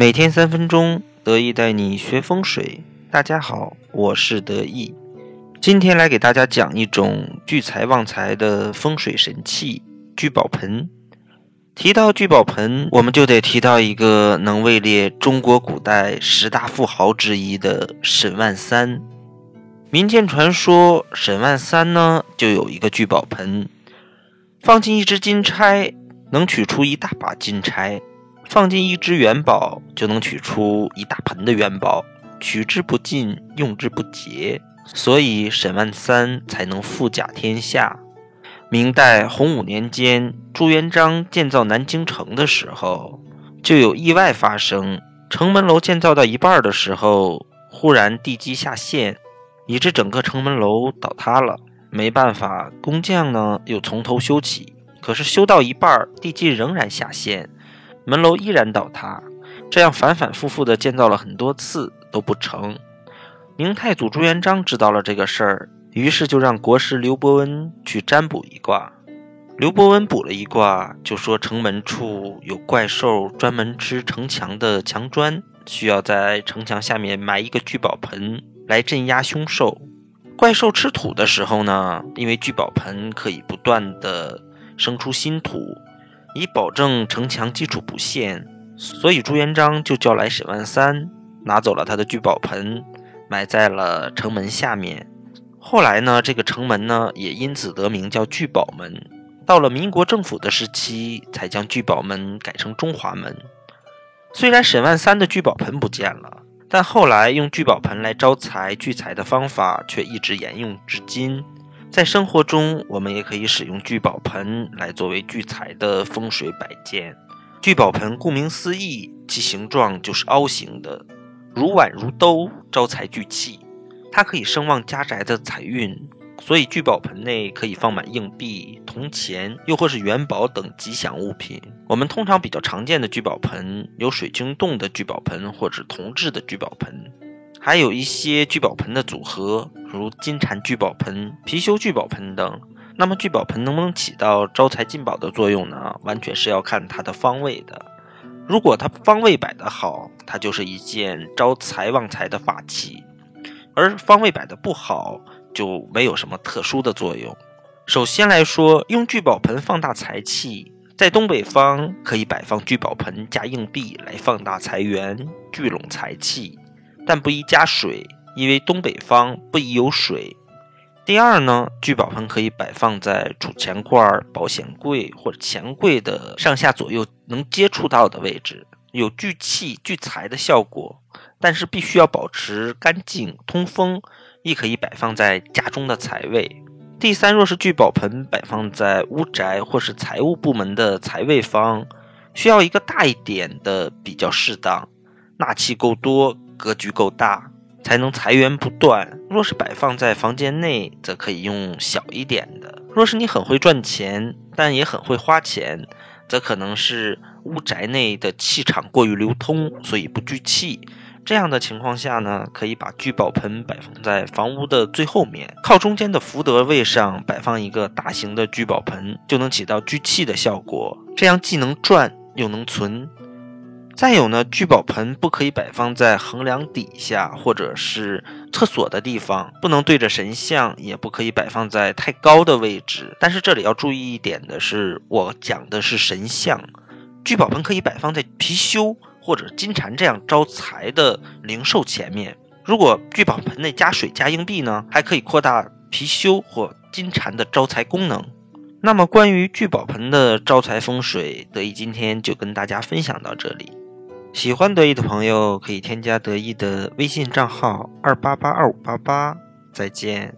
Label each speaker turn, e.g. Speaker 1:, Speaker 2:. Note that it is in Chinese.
Speaker 1: 每天三分钟，得意带你学风水。大家好，我是得意，今天来给大家讲一种聚财旺财的风水神器——聚宝盆。提到聚宝盆，我们就得提到一个能位列中国古代十大富豪之一的沈万三。民间传说，沈万三呢就有一个聚宝盆，放进一只金钗，能取出一大把金钗。放进一只元宝，就能取出一大盆的元宝，取之不尽，用之不竭，所以沈万三才能富甲天下。明代洪武年间，朱元璋建造南京城的时候，就有意外发生。城门楼建造到一半的时候，忽然地基下陷，以致整个城门楼倒塌了。没办法，工匠呢又从头修起，可是修到一半，地基仍然下陷。门楼依然倒塌，这样反反复复的建造了很多次都不成。明太祖朱元璋知道了这个事儿，于是就让国师刘伯温去占卜一卦。刘伯温卜了一卦，就说城门处有怪兽专门吃城墙的墙砖，需要在城墙下面埋一个聚宝盆来镇压凶兽。怪兽吃土的时候呢，因为聚宝盆可以不断的生出新土。以保证城墙基础不陷，所以朱元璋就叫来沈万三，拿走了他的聚宝盆，埋在了城门下面。后来呢，这个城门呢也因此得名叫聚宝门。到了民国政府的时期，才将聚宝门改成中华门。虽然沈万三的聚宝盆不见了，但后来用聚宝盆来招财聚财的方法却一直沿用至今。在生活中，我们也可以使用聚宝盆来作为聚财的风水摆件。聚宝盆顾名思义，其形状就是凹形的，如碗如兜，招财聚气。它可以声旺家宅的财运，所以聚宝盆内可以放满硬币、铜钱，又或是元宝等吉祥物品。我们通常比较常见的聚宝盆有水晶洞的聚宝盆，或者铜制的聚宝盆。还有一些聚宝盆的组合，如金蟾聚宝盆、貔貅聚宝盆等。那么聚宝盆能不能起到招财进宝的作用呢？完全是要看它的方位的。如果它方位摆得好，它就是一件招财旺财的法器；而方位摆得不好，就没有什么特殊的作用。首先来说，用聚宝盆放大财气，在东北方可以摆放聚宝盆加硬币来放大财源、聚拢财气。但不宜加水，因为东北方不宜有水。第二呢，聚宝盆可以摆放在储钱罐、保险柜或者钱柜的上下左右能接触到的位置，有聚气聚财的效果。但是必须要保持干净通风，亦可以摆放在家中的财位。第三，若是聚宝盆摆放在屋宅或是财务部门的财位方，需要一个大一点的比较适当，纳气够多。格局够大，才能财源不断。若是摆放在房间内，则可以用小一点的。若是你很会赚钱，但也很会花钱，则可能是屋宅内的气场过于流通，所以不聚气。这样的情况下呢，可以把聚宝盆摆放在房屋的最后面，靠中间的福德位上摆放一个大型的聚宝盆，就能起到聚气的效果。这样既能赚又能存。再有呢，聚宝盆不可以摆放在横梁底下或者是厕所的地方，不能对着神像，也不可以摆放在太高的位置。但是这里要注意一点的是，我讲的是神像，聚宝盆可以摆放在貔貅或者金蝉这样招财的灵兽前面。如果聚宝盆内加水加硬币呢，还可以扩大貔貅或金蝉的招财功能。那么关于聚宝盆的招财风水，得意今天就跟大家分享到这里。喜欢得意的朋友可以添加得意的微信账号二八八二五八八，再见。